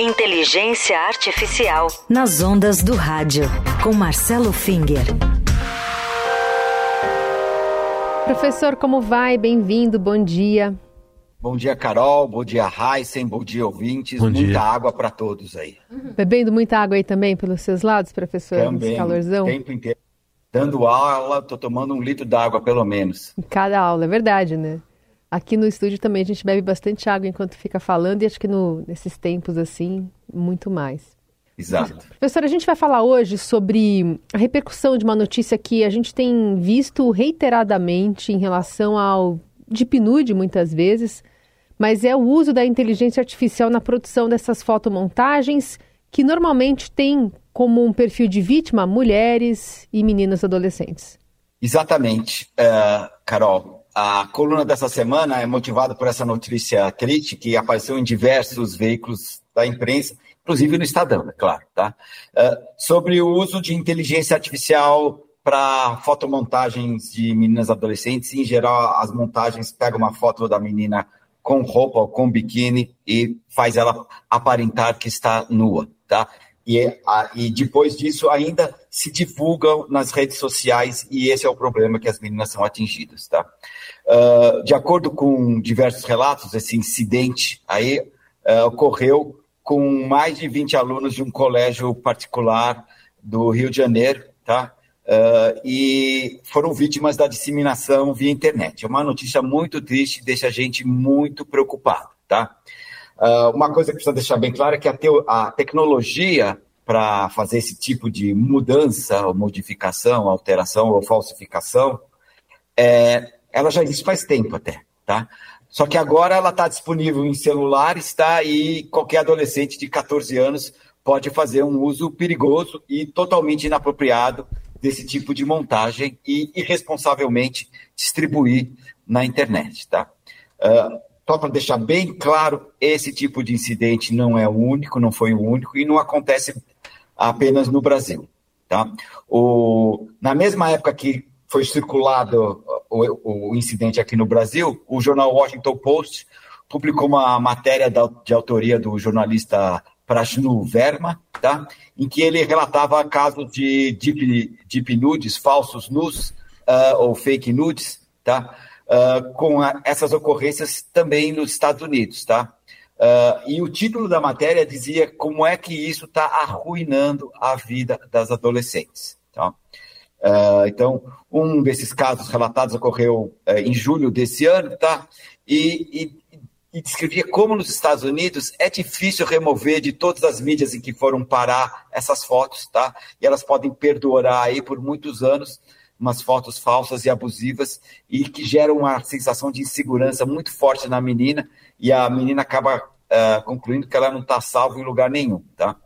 Inteligência Artificial. Nas ondas do rádio, com Marcelo Finger. Professor, como vai? Bem-vindo, bom dia. Bom dia, Carol. Bom dia, Heisen. Bom dia, ouvintes. Bom muita dia. água para todos aí. Bebendo muita água aí também pelos seus lados, professor? Também, Nesse calorzão? o tempo inteiro. Dando aula, tô tomando um litro d'água, pelo menos. Em cada aula, é verdade, né? Aqui no estúdio também a gente bebe bastante água enquanto fica falando e acho que no- nesses tempos assim, muito mais. Exato. Professor, a gente vai falar hoje sobre a repercussão de uma notícia que a gente tem visto reiteradamente em relação ao de PNUD, muitas vezes, mas é o uso da inteligência artificial na produção dessas fotomontagens que normalmente tem como um perfil de vítima mulheres e meninas adolescentes. Exatamente, eh, Carol. A coluna dessa semana é motivada por essa notícia triste que apareceu em diversos veículos da imprensa, inclusive no Estadão, é claro, tá? Eh, sobre o uso de inteligência artificial para fotomontagens de meninas adolescentes. Em geral, as montagens pegam uma foto da menina com roupa ou com biquíni e faz ela aparentar que está nua, tá? E, a- e depois disso ainda se divulgam nas redes sociais e esse é o problema que as meninas são atingidas, tá? Ah, de acordo com diversos relatos, esse incidente aí ah, ocorreu com mais de 20 alunos de um colégio particular do Rio de Janeiro, tá? Ah, e foram vítimas da disseminação via internet. É uma notícia muito triste, deixa a gente muito preocupado, tá? Uma coisa que precisa deixar bem claro é que a, teo- a tecnologia para fazer esse tipo de mudança, modificação, alteração ou falsificação, é, ela já existe faz tempo até, tá? Só que agora ela está disponível em celulares, tá? E qualquer adolescente de 14 anos pode fazer um uso perigoso e totalmente inapropriado desse tipo de montagem e irresponsavelmente distribuir na internet, tá? Ah, só para deixar bem claro, esse tipo de incidente não é o único, não foi o único e não acontece apenas no Brasil. Tá? O, na mesma época que foi circulado o, o incidente aqui no Brasil, o jornal Washington Post publicou uma matéria da, de autoria do jornalista Prashnu Verma, tá? em que ele relatava casos de deep, deep nudes, falsos nus ah, ou fake nudes, tá? Ah, com a- essas ocorrências também nos Estados Unidos. Tá? Ah, e o título da matéria dizia como é que isso está arruinando a vida das adolescentes. Tá? Ah, então, um desses casos relatados ocorreu eh, em julho desse ano, tá? E, e, e descrevia como nos Estados Unidos é difícil remover de todas as mídias em que foram parar essas fotos, tá? E elas podem perdurar aí por muitos anos umas fotos falsas e abusivas e que geram uma sensação de insegurança muito forte na menina e a menina acaba ah, concluindo que ela não está salva em lugar nenhum, tá?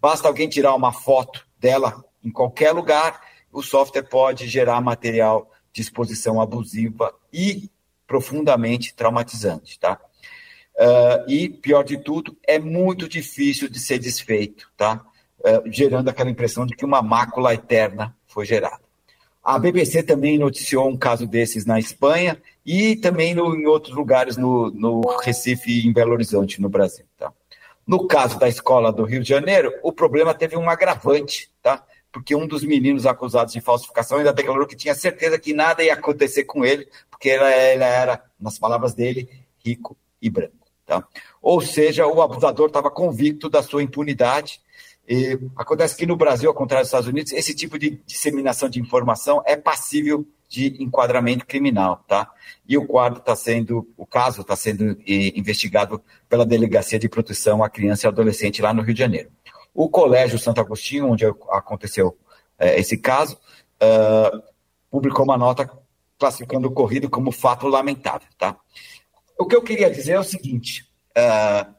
Basta alguém tirar uma foto dela em qualquer lugar, o software pode gerar material de exposição abusiva e profundamente traumatizante, tá? Ah, e, pior de tudo, é muito difícil de ser desfeito, tá? Ah, gerando aquela impressão de que uma mácula eterna foi gerada. A BBC também noticiou um caso desses na Espanha e também no- em outros lugares no, no Recife e em Belo Horizonte, no Brasil. Tá? No caso da escola do Rio de Janeiro, o problema teve um agravante, tá? Porque um dos meninos acusados de falsificação ainda declarou que tinha certeza que nada ia acontecer com ele, porque ele era, nas palavras dele, rico e branco. Tá? Ou seja, o abusador estava convicto da sua impunidade. E acontece que no Brasil, ao contrário dos Estados Unidos, esse tipo de disseminação de informação é passível de enquadramento criminal, tá? E o quadro está sendo, o caso está sendo eh, investigado pela Delegacia de Proteção à Criança e Adolescente lá no Rio de Janeiro. O Colégio Santo Agostinho, onde aconteceu eh, esse caso, ah, publicou uma nota classificando o ocorrido como fato lamentável, tá? O que eu queria dizer é o seguinte: ah,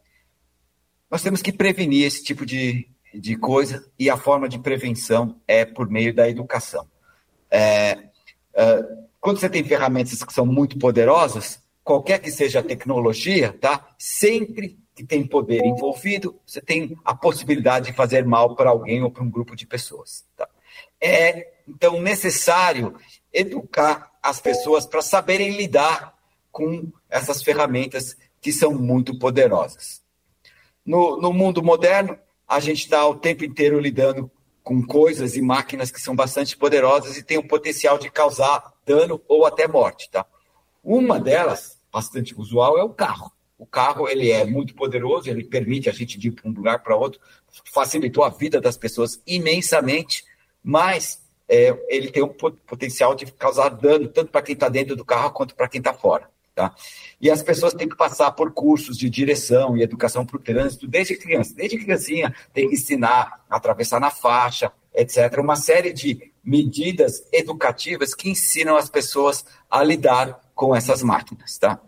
nós temos que prevenir esse tipo de, de coisa e a forma de prevenção é por meio da educação. É, é, quando você tem ferramentas que são muito poderosas, qualquer que seja a tecnologia, tá? Sempre que tem poder envolvido, você tem a possibilidade de fazer mal para alguém ou para um grupo de pessoas. Tá? É então necessário educar as pessoas para saberem lidar com essas ferramentas que são muito poderosas. no, no mundo moderno, a gente está o tempo inteiro lidando com coisas e máquinas que são bastante poderosas e têm o potencial de causar dano ou até morte, tá? Uma delas, bastante usual, é o carro. O carro ele é muito poderoso, ele permite a gente ir de um lugar para outro, facilitou a vida das pessoas imensamente, mas é, ele tem o potencial de causar dano tanto para quem está dentro do carro quanto para quem está fora. Tá? E as pessoas têm que passar por cursos de direção e educação para o trânsito desde criança. Desde criancinha tem que ensinar a atravessar na faixa, etc. Uma série de medidas educativas que ensinam as pessoas a lidar com essas máquinas. Tá?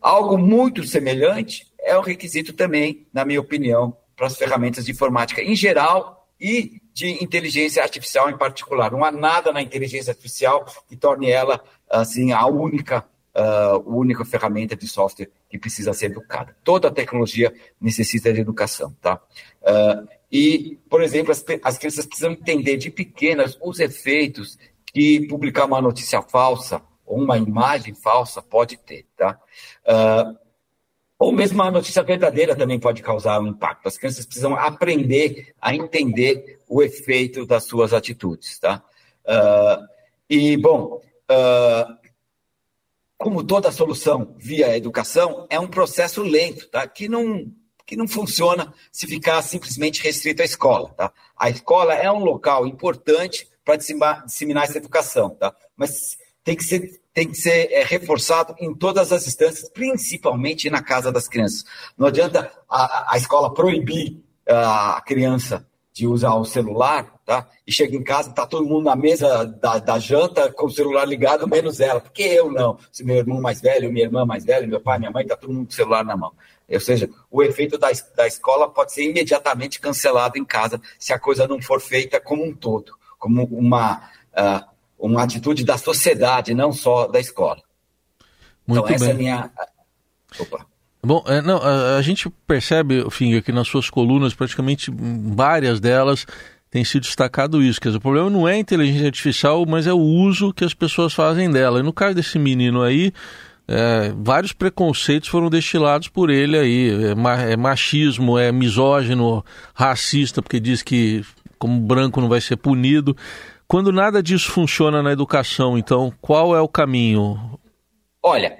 Algo muito semelhante é o requisito também, na minha opinião, para as ferramentas de informática em geral e de inteligência artificial em particular. Não há nada na inteligência artificial que torne ela assim a única uh, única ferramenta de software que precisa ser educada. Toda tecnologia necessita de educação, tá? Uh, e, por exemplo, as, as crianças precisam entender de pequenas os efeitos que publicar uma notícia falsa ou uma imagem falsa pode ter, tá? Uh, ou mesmo uma notícia verdadeira também pode causar um impacto. As crianças precisam aprender a entender o efeito das suas atitudes, tá? Uh, e, bom, uh, como toda solução via educação, é um processo lento, tá? que, não, que não funciona se ficar simplesmente restrito à escola. Tá? A escola é um local importante para disseminar essa educação, tá? mas tem que ser, tem que ser é, reforçado em todas as instâncias, principalmente na casa das crianças. Não adianta a, a escola proibir a criança de usar o celular, tá? E chega em casa, tá todo mundo na mesa da, da janta com o celular ligado, menos ela. Porque eu não? Se meu irmão mais velho, minha irmã mais velha, meu pai, minha mãe, tá todo mundo com o celular na mão. Ou seja, o efeito da, da escola pode ser imediatamente cancelado em casa se a coisa não for feita como um todo, como uma, uh, uma atitude da sociedade, não só da escola. Muito então, essa bem. é a minha. Opa. Bom, é, não, a, a, gente percebe, Finger, que nas suas colunas, praticamente várias delas, tem sido destacado isso. Quer dizer, o problema não é a inteligência artificial, mas é o uso que as pessoas fazem dela. E no caso desse menino aí, é, vários preconceitos foram destilados por ele aí. É, é, machismo, é misógino, racista, porque diz que como branco não vai ser punido. Quando nada disso funciona na educação, então, qual é o caminho? Olha,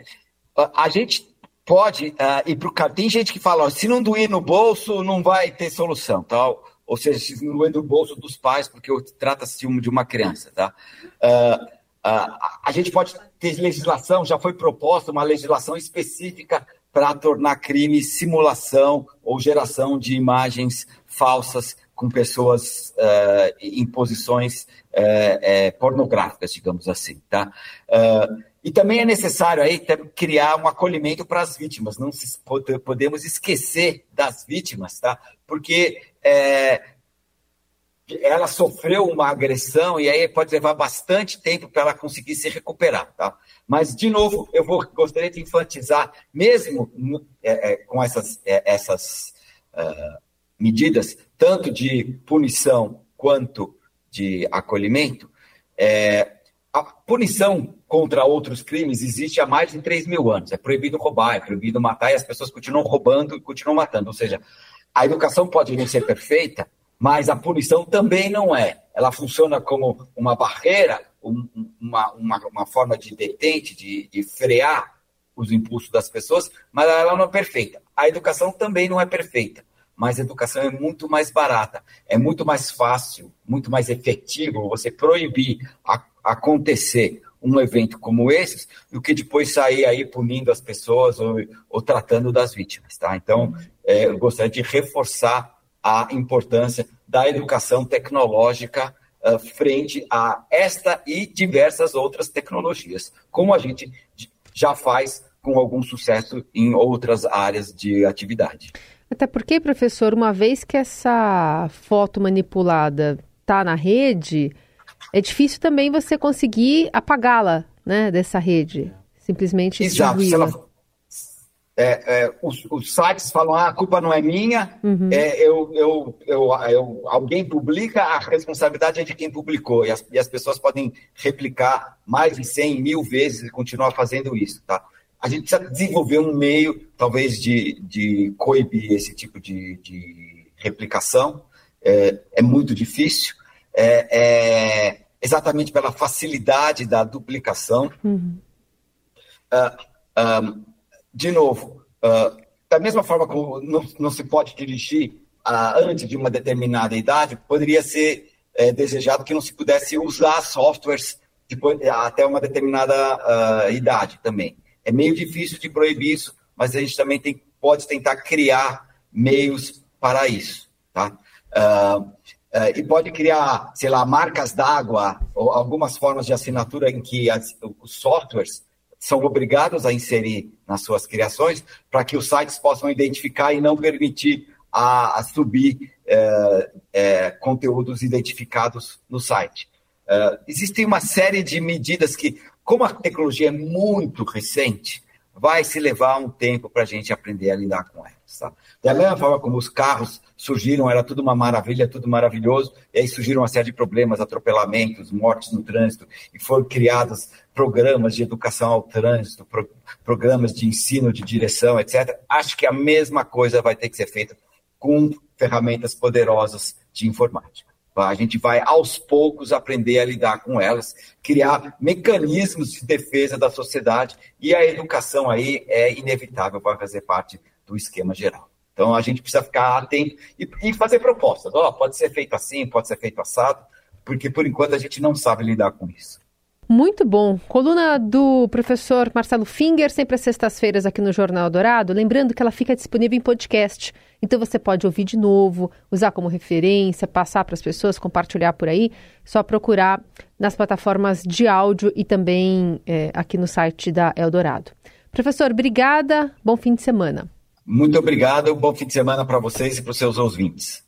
a gente pode uh, ir para o cara. Tem gente que fala, ó, se não doer no bolso, não vai ter solução, tal. Ou seja, se não doer no bolso dos pais, porque trata-se de uma criança, tá? Uh, uh, a gente pode ter legislação, já foi proposta uma legislação específica para tornar crime simulação ou geração de imagens falsas com pessoas uh, em posições uh, uh, pornográficas, digamos assim, tá? E também é necessário aí criar um acolhimento para as vítimas. Não se, podemos esquecer das vítimas, tá? Porque ela sofreu uma agressão e aí pode levar bastante tempo para ela conseguir se recuperar, tá? Mas de novo, eu vou, gostaria de enfatizar, mesmo é, é, com essas, é, essas uh, medidas, tanto de punição quanto de acolhimento, é, a punição contra outros crimes existe há mais de 3 mil anos. É proibido roubar, é proibido matar, e as pessoas continuam roubando e continuam matando. Ou seja, a educação pode não ser perfeita, mas a punição também não é. Ela funciona como uma barreira, uma, uma, uma forma de detente, de, de frear os impulsos das pessoas, mas ela não é perfeita. A educação também não é perfeita, mas educação é muito mais barata, é muito mais fácil, muito mais efetivo você proibir a, acontecer um evento como esse do que depois sair aí punindo as pessoas ou, ou tratando das vítimas, tá? Então, é, eu gostaria de reforçar a importância da educação tecnológica uh, frente a esta e diversas outras tecnologias, como a gente já faz com algum sucesso em outras áreas de atividade. Até porque, professor, uma vez que essa foto manipulada está na rede, é difícil também você conseguir apagá-la né, dessa rede. Simplesmente Exato. Ela, é, é, os, os, sites falam, ah, a culpa não é minha, uhum. é, eu, eu, eu, eu, alguém publica, a responsabilidade é de quem publicou, e as, e as pessoas podem replicar mais de 100 mil vezes e continuar fazendo isso, tá? A gente precisa desenvolver um meio, talvez, de, de coibir esse tipo de, de replicação. É, é, muito difícil, é, é, exatamente pela facilidade da duplicação. Uhum. Uh, de novo, uh, da mesma forma como não, não se pode dirigir antes de uma determinada idade, poderia ser é, desejado que não se pudesse usar softwares depois, até uma determinada idade também. É meio difícil de proibir isso, mas a gente também tem, pode tentar criar meios para isso. Tá? Uh, uh, e pode criar, sei lá, marcas d'água ou algumas formas de assinatura em que as, os softwares são obrigados a inserir nas suas criações para que os sites possam identificar e não permitir a, a subir é, é, conteúdos identificados no site. Uh, existem uma série de medidas que como a tecnologia é muito recente, vai se levar um tempo para a gente aprender a lidar com ela. Tá? Da mesma forma como os carros surgiram, era tudo uma maravilha, tudo maravilhoso, e aí surgiram uma série de problemas, atropelamentos, mortes no trânsito, e foram criados programas de educação ao trânsito, pro, programas de ensino de direção, etc. Acho que a mesma coisa vai ter que ser feita com ferramentas poderosas de informática. A gente vai aos poucos aprender a lidar com elas, criar mecanismos de defesa da sociedade e a educação aí é inevitável para fazer parte do esquema geral. Então a gente precisa ficar atento e, e fazer propostas. Oh, pode ser feito assim, pode ser feito assado, porque por enquanto a gente não sabe lidar com isso. Muito bom. Coluna do professor Marcelo Finger, sempre às sextas-feiras aqui no Jornal Dourado. Lembrando que ela fica disponível em podcast. Então você pode ouvir de novo, usar como referência, passar para as pessoas, compartilhar por aí. Só procurar nas plataformas de áudio e também é, aqui no site da Eldorado. Professor, obrigada. Bom fim de semana. Muito obrigado. Bom fim de semana para vocês e para os seus ouvintes.